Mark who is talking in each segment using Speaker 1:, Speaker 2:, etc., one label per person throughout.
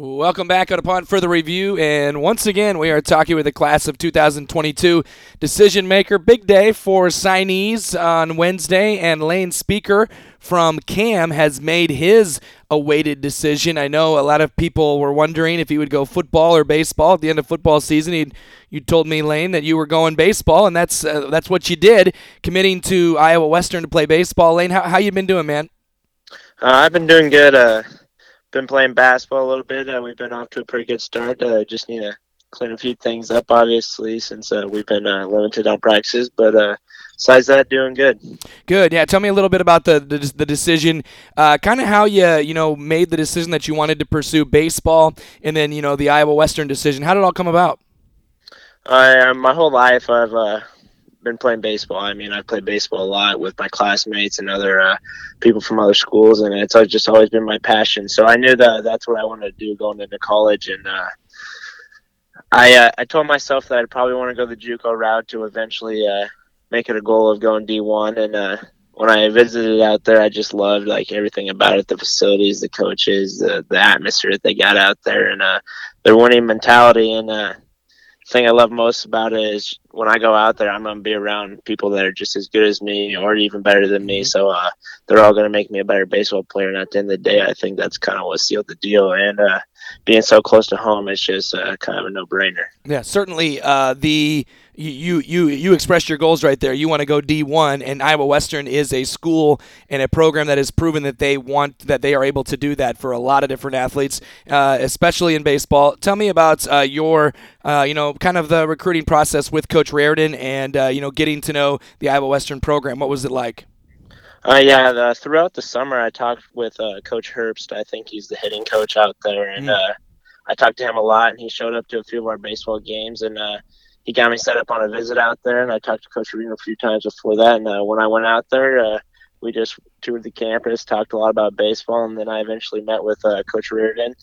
Speaker 1: Welcome back on Upon Further Review, and once again we are talking with the class of 2022 decision maker. Big day for signees on Wednesday, and Lane Spieker from Cam has made his awaited decision. I know a lot of people were wondering if he would go football or baseball at the end of football season. He, you told me, Lane, that you were going baseball, and that's uh, that's what you did, committing to Iowa Western to play baseball. Lane, how how you been doing, man?
Speaker 2: Uh, I've been doing good. Uh, been playing basketball a little bit. Uh, we've been off to a pretty good start. Uh, just need to clean a few things up, obviously, since uh, we've been uh, limited on practices. But uh, besides that, doing good.
Speaker 1: Good. Yeah. Tell me a little bit about the the, the decision, uh, kind of how you you know made the decision that you wanted to pursue baseball, and then you know the Iowa Western decision. How did it all come about?
Speaker 2: Uh, my whole life, I've uh, been playing baseball. I mean, I've played baseball a lot with my classmates and other uh, people from other schools, and it's just always been my passion. So I knew that that's what I wanted to do going into college, and uh, I uh, I told myself that I'd probably want to go the JUCO route to eventually uh, make it a goal of going D1. And uh, when I visited out there, I just loved like everything about it—the facilities, the coaches, the the atmosphere that they got out there, and uh, their winning mentality and thing I love most about it is when I go out there, I'm gonna be around people that are just as good as me or even better than me. Mm-hmm. So uh, they're all gonna make me a better baseball player. And at the end of the day, I think that's kind of what sealed the deal. And uh, being so close to home, it's just uh, kind of a no-brainer.
Speaker 1: Yeah, certainly. Uh, the you you you expressed your goals right there. You want to go D1, and Iowa Western is a school and a program that has proven that they want that they are able to do that for a lot of different athletes, uh, especially in baseball. Tell me about uh, your uh, you know kind of the recruiting process with Coach Rardin and uh, you know getting to know the Iowa Western program. What was it like?
Speaker 2: Uh, yeah, the, throughout the summer, I talked with uh, Coach Herbst. I think he's the hitting coach out there, and mm. uh, I talked to him a lot. And he showed up to a few of our baseball games, and uh, he got me set up on a visit out there. And I talked to Coach Reno a few times before that. And uh, when I went out there, uh, we just toured the campus, talked a lot about baseball, and then I eventually met with uh, Coach Rardin.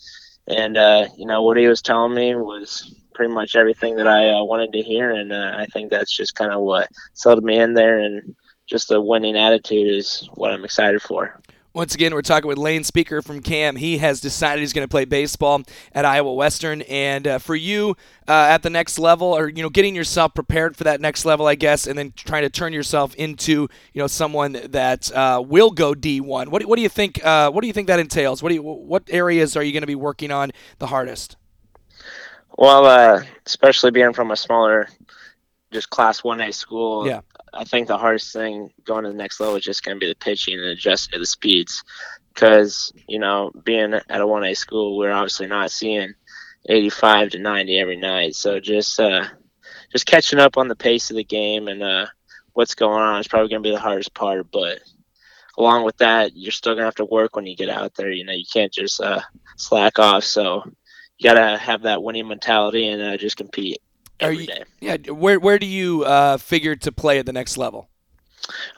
Speaker 2: And uh, you know what he was telling me was pretty much everything that I uh, wanted to hear, and uh, I think that's just kind of what settled me in there. And just a winning attitude is what I'm excited for.
Speaker 1: Once again, we're talking with Lane Spieker from Cam. He has decided he's going to play baseball at Iowa Western, and uh, for you uh, at the next level, or you know, getting yourself prepared for that next level, I guess, and then trying to turn yourself into you know someone that uh, will go D1. What, what do you think? Uh, what do you think that entails? What do you, what areas are you going to be working on the hardest?
Speaker 2: Well, uh, especially being from a smaller, just Class One A school,
Speaker 1: yeah.
Speaker 2: I think the hardest thing going to the next level is just going to be the pitching and adjusting to the speeds. Because, you know, being at a 1A school, we're obviously not seeing 85 to 90 every night. So just uh, just catching up on the pace of the game and uh, what's going on is probably going to be the hardest part. But along with that, you're still going to have to work when you get out there. You know, you can't just uh, slack off. So you got to have that winning mentality and uh, just compete every
Speaker 1: you,
Speaker 2: day.
Speaker 1: Yeah, where where do you uh, figure to play at the next level?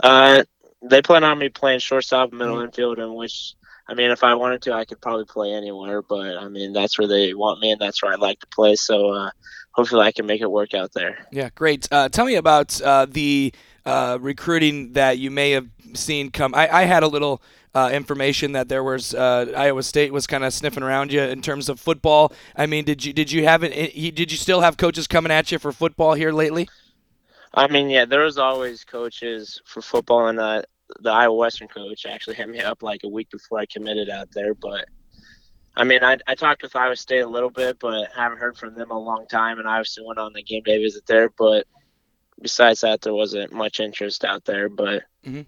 Speaker 2: Uh, they plan on me playing shortstop, middle mm-hmm. infield, and which I mean, if I wanted to, I could probably play anywhere. But I mean, that's where they want me, and that's where I like to play. So uh, hopefully, I can make it work out there.
Speaker 1: Yeah, great. Uh, tell me about uh, the uh, recruiting that you may have seen come. I, I had a little uh, information that there was uh, Iowa State was kind of sniffing around you in terms of football. I mean, did you did you have it? Did you still have coaches coming at you for football here lately?
Speaker 2: I mean, yeah, there was always coaches for football, and uh, the Iowa Western coach actually hit me up like a week before I committed out there. But I mean, I, I talked with Iowa State a little bit, but haven't heard from them a long time, and I obviously went on the game day visit there. But besides that, there wasn't much interest out there. But mm-hmm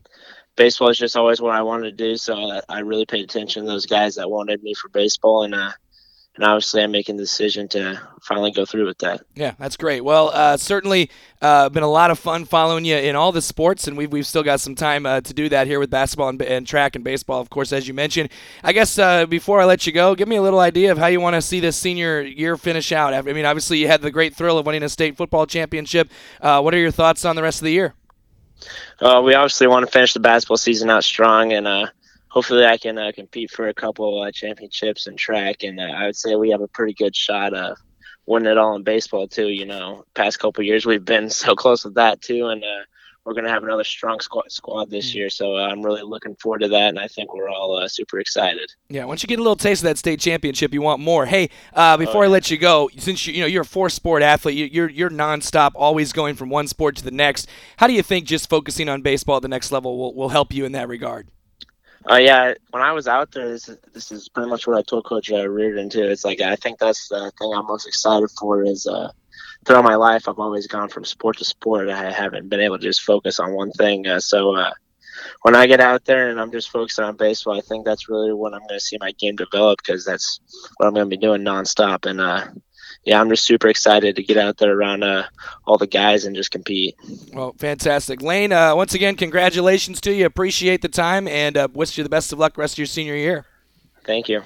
Speaker 2: baseball is just always what I wanted to do. So I, really paid attention to those guys that wanted me for baseball, and uh, and obviously I'm making the decision to finally go through with that.
Speaker 1: Yeah, that's great. Well, uh, certainly uh, been a lot of fun following you in all the sports, and we've, we've still got some time uh, to do that here with basketball and, and, track and baseball, of course, as you mentioned. I guess uh, before I let you go, give me a little idea of how you want to see this senior year finish out. I mean, obviously you had the great thrill of winning a state football championship. Uh, what are your thoughts on the rest of the year?
Speaker 2: Uh, we obviously want to finish the basketball season out strong, and uh, hopefully I can uh, compete for a couple uh, championships in track. And uh, I would say we have a pretty good shot of winning it all in baseball too. You know, past couple years we've been so close with that too, and uh, we're going to have another strong squad, squad this year. So uh, I'm really looking forward to that, and I think we're all uh, super excited.
Speaker 1: Yeah, once you get a little taste of that state championship, you want more. Hey, uh, before oh. I let you go, since you, you know you're a four sport athlete, you, you're you're nonstop, always going from one sport to the next. How do you think just focusing on baseball at the next level will, will help you in that regard?
Speaker 2: Uh, yeah, when I was out there, this is, this is pretty much what I told Coach uh, Rardin too. It's like I think that's the thing I'm most excited for is uh, throughout my life, I've always gone from sport to sport. I haven't been able to just focus on one thing. Uh, so uh, when I get out there and I'm just focusing on baseball, I think that's really when I'm going to see my game develop because that's what I'm going to be doing nonstop. And uh, yeah, I'm just super excited to get out there around uh, all the guys and just compete.
Speaker 1: Well, fantastic, Lane. Uh, once again, congratulations to you. Appreciate the time and uh, wish you the best of luck rest of your senior year.
Speaker 2: Thank you.